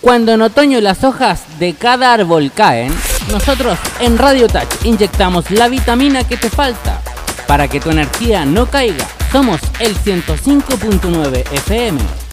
Cuando en otoño las hojas de cada árbol caen, nosotros en Radio Touch inyectamos la vitamina que te falta para que tu energía no caiga. Somos el 105.9 FM.